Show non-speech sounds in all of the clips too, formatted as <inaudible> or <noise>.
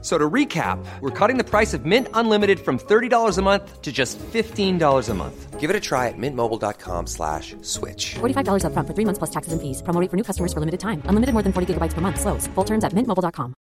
So to recap, we're cutting the price of Mint Unlimited from $30 a month to just $15 a month. Give it a try at mintmobile.com slash switch. $45 upfront for three months plus taxes and fees. Promo rate for new customers for limited time. Unlimited more than 40 gigabytes per month. Slows. Full terms at mintmobile.com.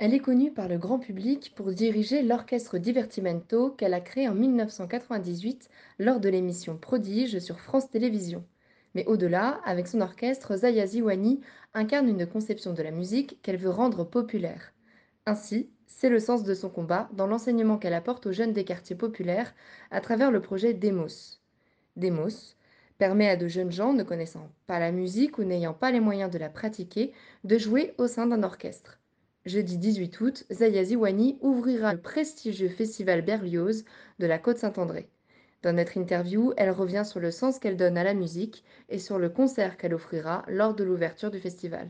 Elle est connue par le grand public pour diriger l'orchestre Divertimento qu'elle a créé en 1998 lors de l'émission Prodige sur France Télévisions. Mais au-delà, avec son orchestre, Zaya Ziwani incarne une conception de la musique qu'elle veut rendre populaire. Ainsi, c'est le sens de son combat dans l'enseignement qu'elle apporte aux jeunes des quartiers populaires à travers le projet Demos. Demos permet à de jeunes gens ne connaissant pas la musique ou n'ayant pas les moyens de la pratiquer de jouer au sein d'un orchestre. Jeudi 18 août, Zaya Ziwani ouvrira le prestigieux festival Berlioz de la Côte-Saint-André. Dans notre interview, elle revient sur le sens qu'elle donne à la musique et sur le concert qu'elle offrira lors de l'ouverture du festival.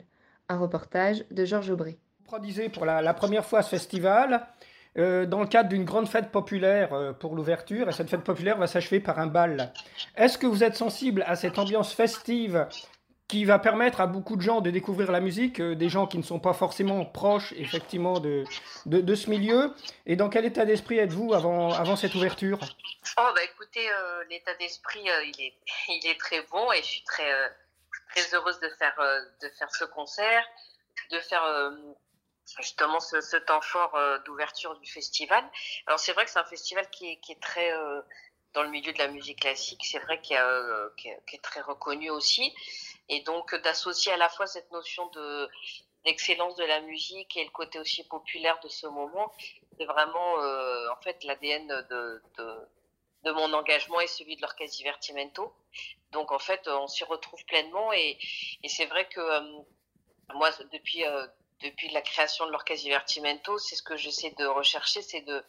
Un reportage de Georges Aubry. Produisé pour la, la, première fois ce festival euh, dans le cadre d'une grande fête populaire euh, pour l'ouverture et cette fête populaire va s'achever par un bal. Est-ce que vous êtes sensible à cette ambiance festive qui va permettre à beaucoup de gens de découvrir la musique, euh, des gens qui ne sont pas forcément proches effectivement de, de, ce milieu. Et dans quel état d'esprit êtes-vous avant, avant cette ouverture? Oh bah écoutez, euh, l'état d'esprit euh, il, est, <laughs> il est très bon et je suis très, très heureuse de faire, de faire ce concert, de faire justement ce, temps fort d'ouverture du festival. Alors c'est vrai que c'est un festival qui est, très dans le milieu de la musique classique, c'est vrai qu'il qui est, qui est très reconnu aussi. Et donc d'associer à la fois cette notion de l'excellence de la musique et le côté aussi populaire de ce moment, c'est vraiment euh, en fait l'ADN de, de, mon engagement et celui de l'orchestre Divertimento. Donc en fait, on s'y retrouve pleinement et, et c'est vrai que euh, moi, depuis euh, depuis la création de l'orchestre Divertimento, c'est ce que j'essaie de rechercher, c'est de,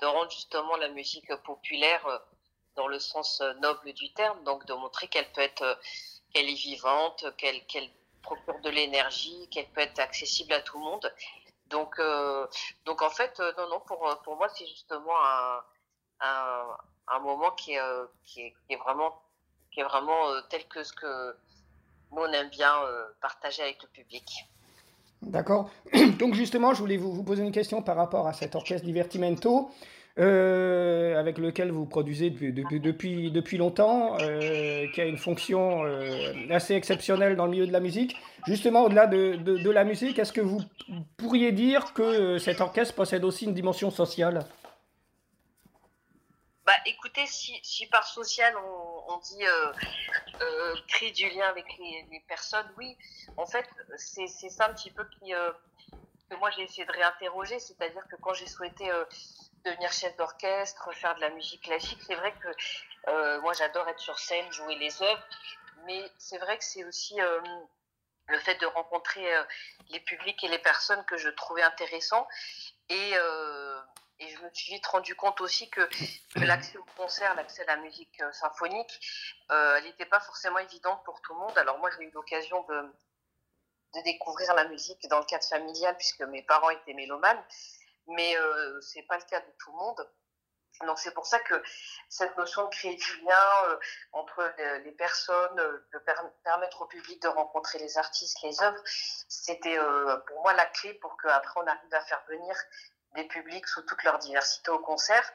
de rendre justement la musique populaire dans le sens noble du terme, donc de montrer qu'elle peut être qu'elle est vivante, qu'elle qu'elle procure de l'énergie, qu'elle peut être accessible à tout le monde. Donc, euh, donc en fait, euh, non, non, pour, pour moi, c'est justement un, un, un, moment qui est, euh, qui est, qui est vraiment, qui est vraiment euh, tel que ce que nous, on aime bien euh, partager avec le public. D'accord. <clears throat> Donc justement, je voulais vous, vous, poser une question par rapport à cet orchestre Divertimento euh, avec lequel vous produisez depuis, depuis, depuis, depuis longtemps, euh, qui a une fonction euh, assez exceptionnelle dans le milieu de la musique. Justement, au-delà de, de, la musique, est-ce que vous pourriez dire que cet orchestre possède aussi une dimension sociale? Bah, écoutez, si, si par social on, dit euh, créer du lien avec les, personnes, oui. En fait, c'est ça un petit peu qui, que moi j'ai essayé de réinterroger, c'est-à-dire que quand j'ai souhaité devenir chef d'orchestre, faire de la musique classique, c'est vrai que euh, moi j'adore être sur scène, jouer les œuvres, mais c'est vrai que c'est aussi euh, le fait de rencontrer les publics et les personnes que je trouvais intéressants. Et je me suis vite rendu compte aussi que, l'accès au concert, l'accès à la musique euh, symphonique, euh, elle n'était pas forcément évidente pour tout le monde. Alors moi, j'ai eu l'occasion de découvrir la musique dans le cadre familial, puisque mes parents étaient mélomanes, mais euh, c'est pas le cas de tout le monde. Donc c'est pour ça que cette notion de créer du lien euh, entre les personnes, euh, de per permettre au public de rencontrer les artistes, les œuvres, c'était euh, pour moi la clé pour qu'après on arrive à faire venir des publics sous toute leur diversité au concert.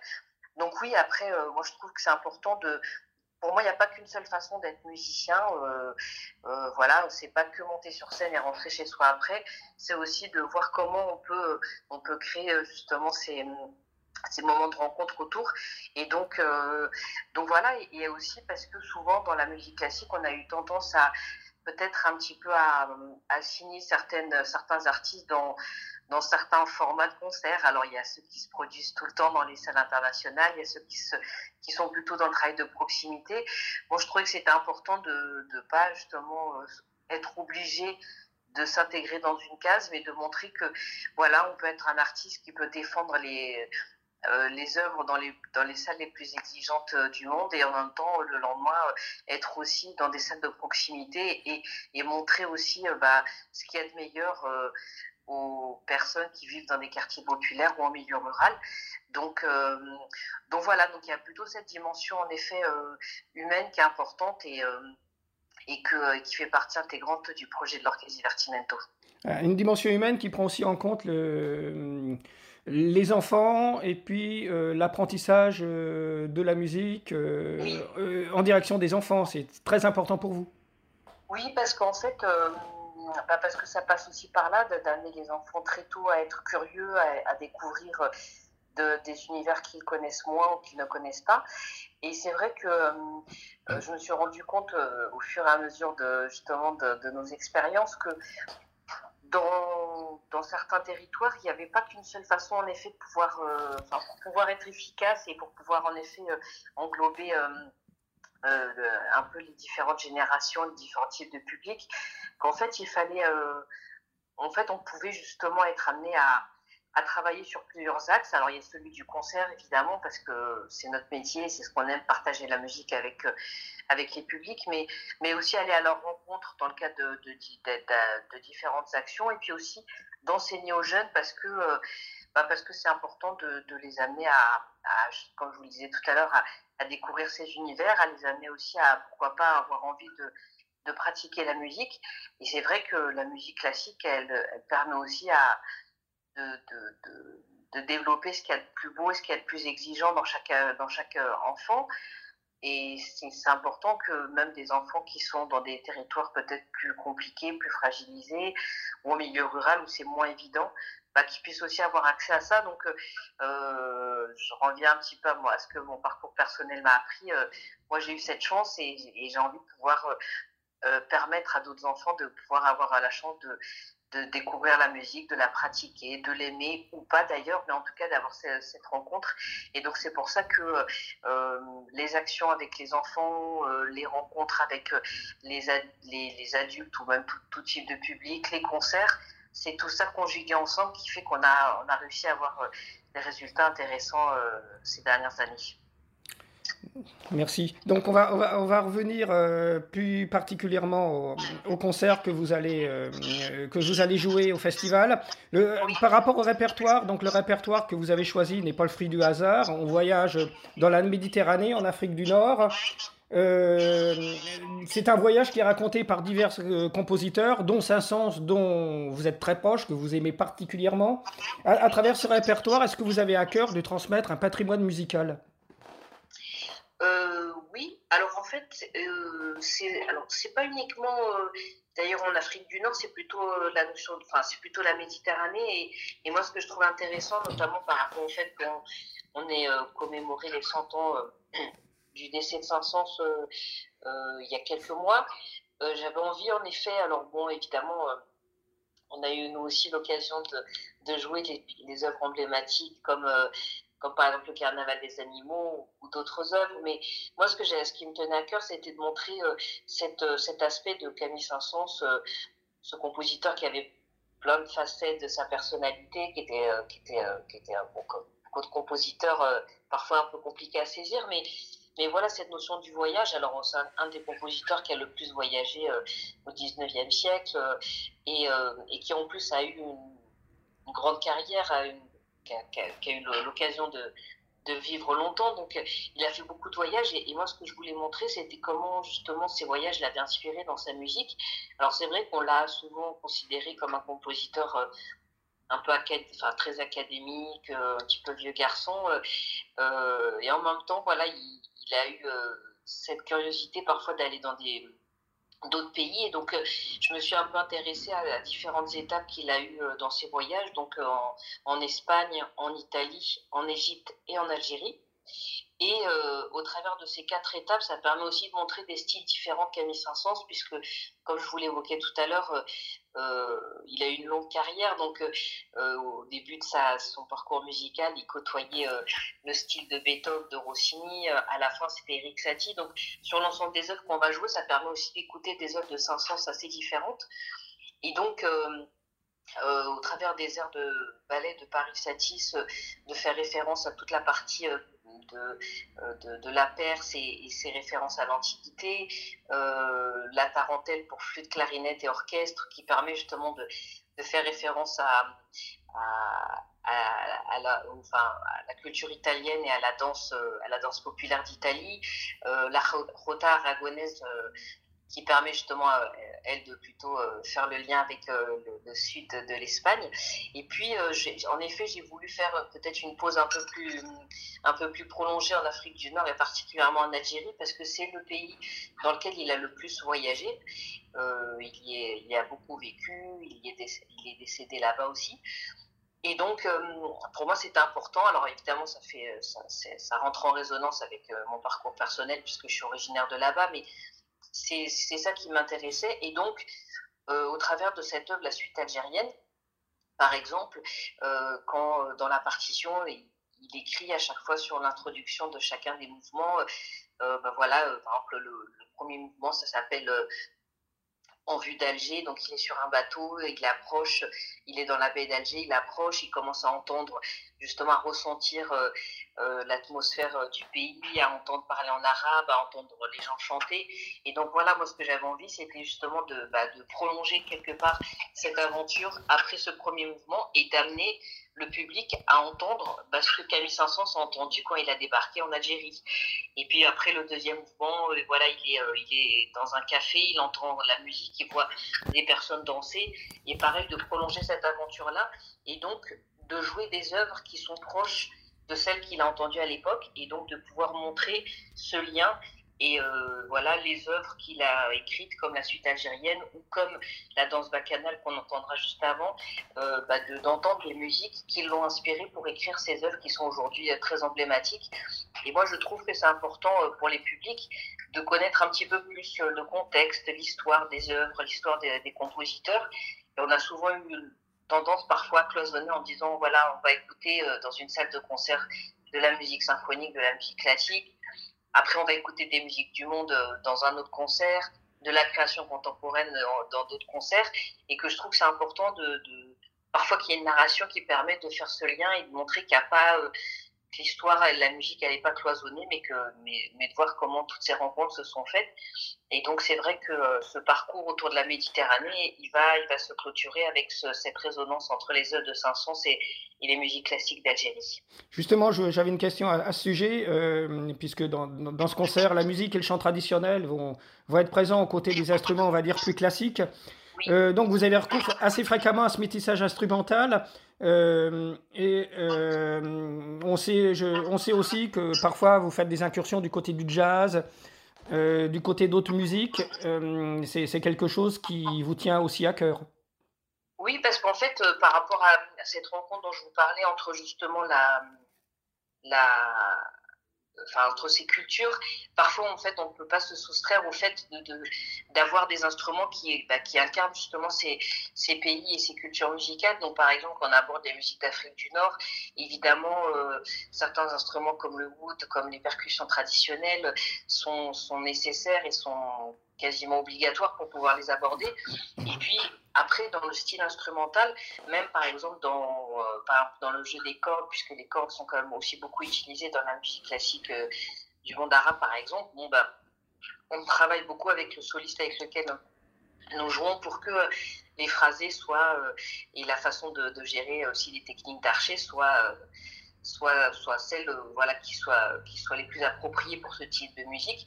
Donc oui, après, moi je trouve que c'est important de... Pour moi, il n'y a pas qu'une seule façon d'être musicien. Euh, euh, voilà, c'est pas que monter sur scène et rentrer chez soi après. C'est aussi de voir comment on peut, on peut créer justement ces, moments de rencontre autour. Et donc, euh, donc voilà, et, aussi parce que souvent dans la musique classique, on a eu tendance à peut-être un petit peu à, signer certains artistes dans, dans certains formats de concerts. Alors, il y a ceux qui se produisent tout le temps dans les salles internationales, il y a ceux qui, sont plutôt dans le travail de proximité. Moi, je trouvais que c'était important de ne pas justement euh, être obligé de s'intégrer dans une case, mais de montrer que, voilà, on peut être un artiste qui peut défendre les euh, les œuvres dans les, dans les salles les plus exigeantes euh, du monde et en même temps, le lendemain, être aussi dans des salles de proximité et, et montrer aussi bah, ce qu'il y a de meilleur aux personnes qui vivent dans des quartiers populaires ou en milieu rural. Donc, donc voilà, donc il y a plutôt cette dimension en effet humaine qui est importante et, et que, qui fait partie intégrante du projet de l'Orchestre Divertimento. Une dimension humaine qui prend aussi en compte le, les enfants et puis euh, l'apprentissage euh, de la musique euh, en direction des enfants. C'est très important pour vous? Oui, parce qu'en fait, bah, parce que ça passe aussi par là d'amener les enfants très tôt à être curieux, à, découvrir des univers qu'ils connaissent moins ou qu'ils ne connaissent pas. Et c'est vrai que je me suis rendu compte au fur et à mesure de justement de, nos expériences que dans, dans, certains territoires, il n'y avait pas qu'une seule façon, en effet, de pouvoir, euh, pour pouvoir être efficace et pour pouvoir, en effet, euh, englober euh, un peu les différentes générations, les différents types de publics, fallait, en fait, on pouvait justement être amené à, travailler sur plusieurs axes. Alors il y a celui du concert évidemment parce que c'est notre métier, c'est ce qu'on aime partager la musique avec euh, les publics, mais aussi aller à leur rencontre dans le cadre de, différentes actions et puis aussi d'enseigner aux jeunes parce que euh, bah c'est important de, les amener à, comme je vous le disais tout à l'heure, à, découvrir ces univers, à les amener aussi à pourquoi pas avoir envie de, de pratiquer la musique. Et c'est vrai que la musique classique, elle, permet aussi à, de, de, de, développer ce qu'il y a de plus beau et ce qu'il y a de plus exigeant dans chaque, dans chaque enfant. Et c'est important que même des enfants qui sont dans des territoires peut-être plus compliqués, plus fragilisés, ou au milieu rural où c'est moins évident, bah, qu'ils puissent aussi avoir accès à ça. Donc, euh, je reviens un petit peu à, moi, à ce que mon parcours personnel m'a appris. Euh, moi, j'ai eu cette chance et, et j'ai envie de pouvoir euh, permettre à d'autres enfants de pouvoir avoir la chance de, découvrir la musique, de la pratiquer, de l'aimer ou pas d'ailleurs, mais en tout cas d'avoir cette, rencontre. Et donc c'est pour ça que euh, les actions avec les enfants, euh, les rencontres avec euh, les, adultes ou même tout, type de public, les concerts, c'est tout ça conjugué ensemble qui fait qu'on a, on a réussi à avoir des résultats intéressants ces dernières années. Merci. Donc on va, on va, revenir euh, plus particulièrement au, concert que vous allez, euh, que vous allez jouer au festival. Par rapport au répertoire, donc le répertoire que vous avez choisi n'est pas le fruit du hasard. On voyage dans la Méditerranée, en Afrique du Nord. Euh, c'est un voyage qui est raconté par divers compositeurs, dont Saint-Saëns, dont vous êtes très proche, que vous aimez particulièrement. À, à travers ce répertoire, est-ce que vous avez à cœur de transmettre un patrimoine musical? Euh, oui, alors en fait, euh, c'est pas uniquement euh, d'ailleurs en Afrique du Nord, c'est plutôt la notion, enfin c'est plutôt la Méditerranée. Et, moi ce que je trouve intéressant, notamment par rapport au fait qu'on on ait commémoré les 100 ans <clears throat> du décès de Saint-Saëns il y a quelques mois, j'avais envie en effet, alors bon évidemment on a eu nous aussi l'occasion de, de, jouer les, les œuvres emblématiques comme comme par exemple le Carnaval des animaux ou, d'autres œuvres. Mais moi, ce, que ce qui me tenait à cœur, c'était de montrer euh, cette, euh, cet aspect de Camille Saint-Saëns, euh, ce compositeur qui avait plein de facettes de sa personnalité, qui était, qui était, qui était un bon, compositeur parfois un peu compliqué à saisir, mais mais voilà cette notion du voyage. Alors, c'est un, des compositeurs qui a le plus voyagé au 19e siècle et, et, qui en plus a eu une, une grande carrière, a une qui a, eu l'occasion de, vivre longtemps. Donc, il a fait beaucoup de voyages. Et, moi, ce que je voulais montrer, c'était comment, justement, ces voyages l'avaient inspiré dans sa musique. Alors, c'est vrai qu'on l'a souvent considéré comme un compositeur euh, un peu enfin, très académique, euh, un petit peu vieux garçon. Euh, et en même temps, voilà, il, il a eu cette curiosité parfois d'aller dans des d'autres pays. Et donc, euh, je me suis un peu intéressée à, différentes étapes qu'il a eues euh, dans ses voyages, donc euh, en, Espagne, en Italie, en Égypte et en Algérie. Et au travers de ces quatre étapes, ça permet aussi de montrer des styles différents de Camille Saint-Saëns, puisque, comme je vous l'évoquais tout à l'heure, il a eu une longue carrière. Donc, au début de son parcours musical, il côtoyait le style de Beethoven, de Rossini. à la fin, c'était Eric Satie. Donc, sur l'ensemble des œuvres qu'on va jouer, ça permet aussi d'écouter des œuvres de Saint-Saëns assez différentes. Et donc, au travers des airs de ballet de Paris Satis, de faire référence à toute la partie de, de, de, la Perse et, ses références à l'Antiquité, la tarentelle pour flûte, clarinette et orchestre, qui permet justement de, de faire référence à, à, la, enfin, à, la, culture italienne et à la danse, à la danse populaire d'Italie. Euh, la rota aragonaise euh, qui permet justement à elle de plutôt euh, faire le lien avec le, le, sud de l'Espagne. Et puis, en effet, j'ai voulu faire peut-être une pause un peu plus un peu plus prolongée en Afrique du Nord et particulièrement en Algérie parce que c'est le pays dans lequel il a le plus voyagé. il, y a beaucoup vécu, il, est, décédé, là-bas aussi. Et donc, euh, pour moi, c'est important. Alors, évidemment, ça, fait, euh, ça, rentre en résonance avec euh, mon parcours personnel, puisque je suis originaire de là-bas, mais c'est ça qui m'intéressait. Et donc, au travers de cette œuvre, La Suite algérienne, par exemple, quand dans la partition, il, écrit à chaque fois sur l'introduction de chacun des mouvements, ben voilà, par exemple, le, le, premier mouvement, ça s'appelle en vue d'Alger. Donc il est sur un bateau, il approche, il est dans la baie d'Alger, il approche, il commence à entendre, justement à ressentir euh, euh, l'atmosphère euh, du pays, à entendre parler en arabe, à entendre les gens chanter. Et donc voilà, moi ce que j'avais envie, c'était justement de, bah, de prolonger quelque part cette aventure après ce premier mouvement et d'amener le public à entendre bah, ce que Camille Saint-Saëns a entendu quand il a débarqué en Algérie. Et puis après le deuxième mouvement, euh, voilà, il est, euh, il est dans un café, il entend la musique, il voit des personnes danser. Et pareil, de prolonger cette aventure-là et donc de jouer des œuvres qui sont proches de celles qu'il a entendues à l'époque et donc de pouvoir montrer ce lien et euh, voilà les œuvres qu'il a écrites, comme la suite algérienne ou comme la danse bacchanale qu'on entendra juste avant, euh, bah d'entendre les musiques qui l'ont inspiré pour écrire ces œuvres qui sont aujourd'hui euh, très emblématiques. Et moi, je trouve que c'est important pour les publics de connaître un petit peu plus le contexte, l'histoire des œuvres, l'histoire des, des, compositeurs. Et on a souvent eu une tendance parfois à cloisonner en disant voilà, on va écouter dans une salle de concert de la musique symphonique, de la musique classique après, on va écouter des musiques du monde euh, dans un autre concert, de la création contemporaine dans d'autres concerts, et que je trouve que c'est important de, de parfois qu'il y ait une narration qui permet de faire ce lien et de montrer qu'il n'y a pas euh, l'histoire et la musique elle n'est pas cloisonnée, mais que mais, mais, de voir comment toutes ces rencontres se sont faites. Et donc c'est vrai que ce parcours autour de la Méditerranée, il va il va se clôturer avec cette résonance entre les œuvres de Saint-Saëns et, et les musiques classiques d'Algérie. Justement, j'avais une question à, ce sujet, euh, puisque dans, dans, ce concert, la musique et le chant traditionnel vont, vont être présents aux côtés des instruments, on va dire, plus classiques. Euh, donc vous avez recours assez fréquemment à ce métissage instrumental. Euh, euh, on, sait, aussi que parfois vous faites des incursions du côté du jazz, euh, du côté d'autres musiques. Euh, c'est quelque chose qui vous tient aussi à cœur. Oui, parce qu'en fait, euh, par rapport à, cette rencontre dont je vous parlais entre justement la, enfin, entre ces cultures, parfois en fait on ne peut pas se soustraire au fait d'avoir des instruments qui bah, incarnent justement ces, pays et ces cultures musicales. Donc par exemple on aborde des musiques d'Afrique du Nord, évidemment euh, certains instruments comme le wood, comme les percussions traditionnelles sont sont nécessaires et sont quasiment obligatoires pour pouvoir les aborder. Et puis après, dans le style instrumental, même par exemple dans, euh, dans le jeu des cordes, puisque les cordes sont quand même aussi beaucoup utilisées dans la musique classique euh, du monde par exemple, bon, bah, on travaille beaucoup avec le soliste avec lequel nous jouons pour que les phrasés soient, euh, et la façon de, gérer aussi les techniques d'archer soient, soient, soient celles voilà, qui, soient, qui soient les plus appropriées pour ce type de musique.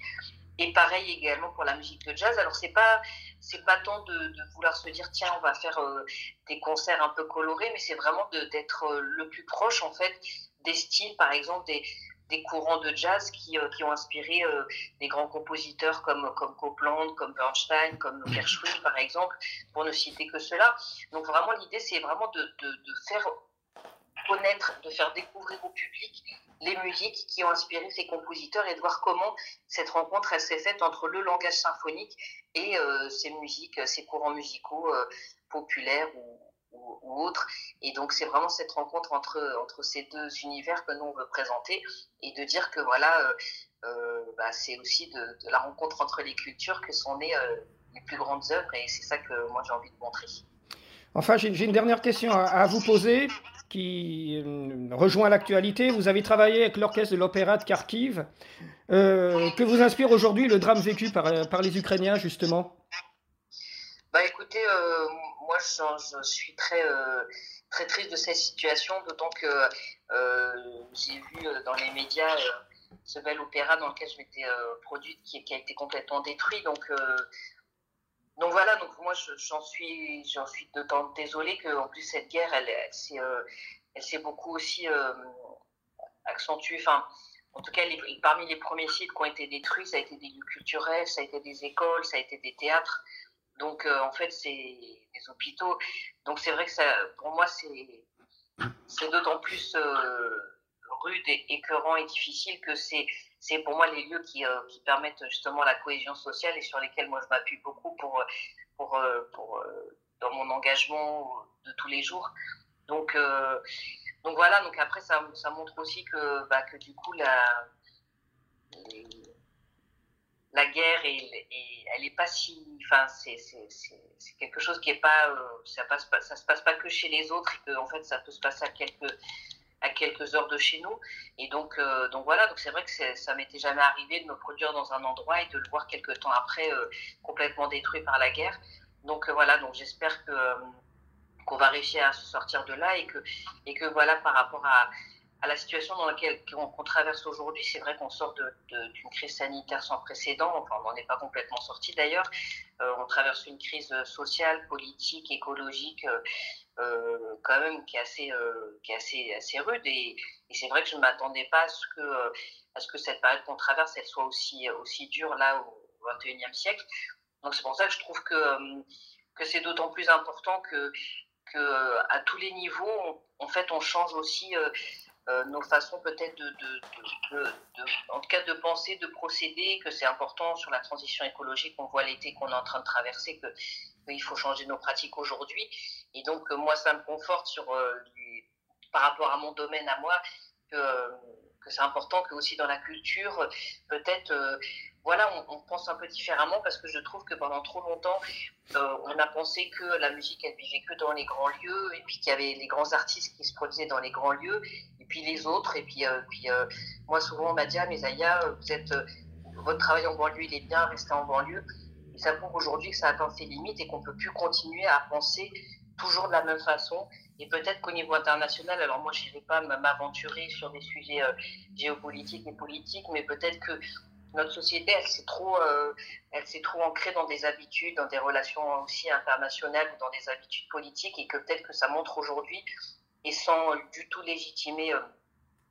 Et pareil également pour la musique de jazz. Alors c'est pas c'est pas tant de, de, vouloir se dire tiens on va faire euh, des concerts un peu colorés, mais c'est vraiment d'être euh, le plus proche en fait des styles, par exemple des, des courants de jazz qui, euh, qui ont inspiré des grands compositeurs comme comme Copland, comme Bernstein, comme Gershwin par exemple, pour ne citer que cela. Donc vraiment l'idée c'est vraiment de, de, de faire connaître, de faire découvrir au public les musiques qui ont inspiré ces compositeurs et de voir comment cette rencontre s'est faite entre le langage symphonique et euh, ces musiques, ces courants musicaux euh, populaires ou, autres. Et donc c'est vraiment cette rencontre entre, entre ces deux univers que nous on veut présenter et de dire que voilà, euh, euh bah, c'est aussi de, la rencontre entre les cultures que sont nées euh, les plus grandes œuvres et c'est ça que moi j'ai envie de montrer. Enfin, j'ai une dernière question à, vous poser qui euh, rejoint l'actualité. Vous avez travaillé avec l'orchestre de l'opéra de Kharkiv. Euh, que vous inspire aujourd'hui le drame vécu par, par les Ukrainiens, justement bah écoutez, moi je, suis très, très triste de cette situation, d'autant que j'ai vu dans les médias ce bel opéra dans lequel je m'étais produite qui, qui, a été complètement détruit. Donc donc voilà, donc moi j'en suis, j'en suis d'autant désolée qu'en plus cette guerre, elle, elle, euh, s'est beaucoup aussi euh, accentuée. Enfin, en tout cas, parmi les premiers sites qui ont été détruits, ça a été des lieux culturels, ça a été des écoles, ça a été des théâtres. Donc euh, en fait, c'est des hôpitaux. Donc c'est vrai que ça, pour moi, c'est, c'est d'autant plus rude et écœurant et difficile que c'est c'est pour moi les lieux qui, euh, qui, permettent justement la cohésion sociale et sur lesquels moi je m'appuie beaucoup pour, euh, pour, euh, pour, dans mon engagement de tous les jours. Donc, donc voilà, donc après ça, ça montre aussi que, bah, que du coup la, la guerre, elle n'est pas si. Enfin, c'est quelque chose qui est pas. ça, passe pas, se passe pas que chez les autres et que en fait ça peut se passer à quelques à quelques heures de chez nous. Et donc, euh, donc voilà, donc c'est vrai que ça m'était jamais arrivé de me produire dans un endroit et de le voir quelques temps après euh, complètement détruit par la guerre. Donc euh, voilà, donc j'espère que qu'on va réussir à se sortir de là et que et que voilà par rapport à, à la situation dans laquelle qu'on traverse aujourd'hui, c'est vrai qu'on sort d'une crise sanitaire sans précédent. Enfin, on n'en est pas complètement sorti d'ailleurs. on traverse une crise sociale, politique, écologique euh, quand même qui est assez, euh, qui est assez, assez rude. Et, c'est vrai que je ne m'attendais pas à ce, que, euh, à ce que cette période qu'on traverse, elle soit aussi, aussi dure là au XXIe siècle. Donc c'est pour ça que je trouve que, que c'est d'autant plus important que, que à tous les niveaux, en fait, on change aussi nos façons peut-être de, en tout cas de penser, de procéder, que c'est important sur la transition écologique qu'on voit l'été qu'on est en train de traverser, il faut changer nos pratiques aujourd'hui. Et donc, euh, moi, ça me conforte sur, euh, par rapport à mon domaine à moi, que, que c'est important que aussi dans la culture, peut-être, euh, voilà, on, pense un peu différemment parce que je trouve que pendant trop longtemps, on a pensé que la musique, elle vivait que dans les grands lieux et puis qu'il y avait les grands artistes qui se produisaient dans les grands lieux et puis les autres. Et puis, puis moi, souvent, on m'a dit, ah, mais Zaya, vous êtes, votre travail en banlieue, il est bien, restez en banlieue. Et ça prouve aujourd'hui que ça atteint ses limites et qu'on ne peut plus continuer à penser toujours de la même façon. Et peut-être qu'au niveau international, alors moi je n'irai pas m'aventurer sur des sujets euh, géopolitiques et politiques, mais peut-être que notre société, elle s'est trop, euh, trop ancrée dans des habitudes, dans des relations aussi internationales ou dans des habitudes politiques, et que peut-être que ça montre aujourd'hui, et sans du tout légitimer euh,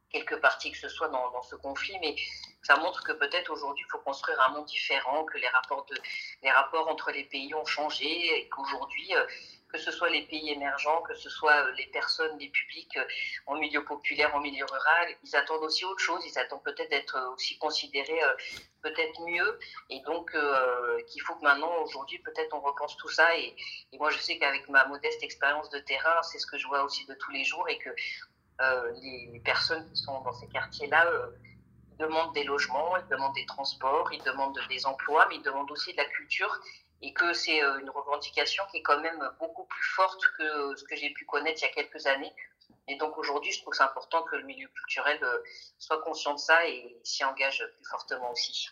quelque partie que ce soit dans, dans ce conflit, mais ça montre que peut-être aujourd'hui il faut construire un monde différent, que les rapports, entre les pays ont changé, et qu'aujourd'hui que ce soit les pays émergents, que ce soit euh, les personnes, les publics euh, en milieu populaire, en milieu rural, ils attendent aussi autre chose, ils attendent peut-être d'être euh, aussi considérés peut-être mieux, et donc qu'il faut que maintenant, aujourd'hui, peut-être on repense tout ça, et, moi je sais qu'avec ma modeste expérience de terrain, c'est ce que je vois aussi de tous les jours, et que les, personnes qui sont dans ces quartiers-là, demandent des logements, ils demandent des transports, ils demandent des emplois, mais ils demandent aussi de la culture et que c'est euh, une revendication qui est quand même beaucoup plus forte que ce que j'ai pu connaître il y a quelques années. Et donc aujourd'hui, je trouve que c'est important que le milieu culturel euh, soit conscient de ça et s'y engage plus fortement aussi.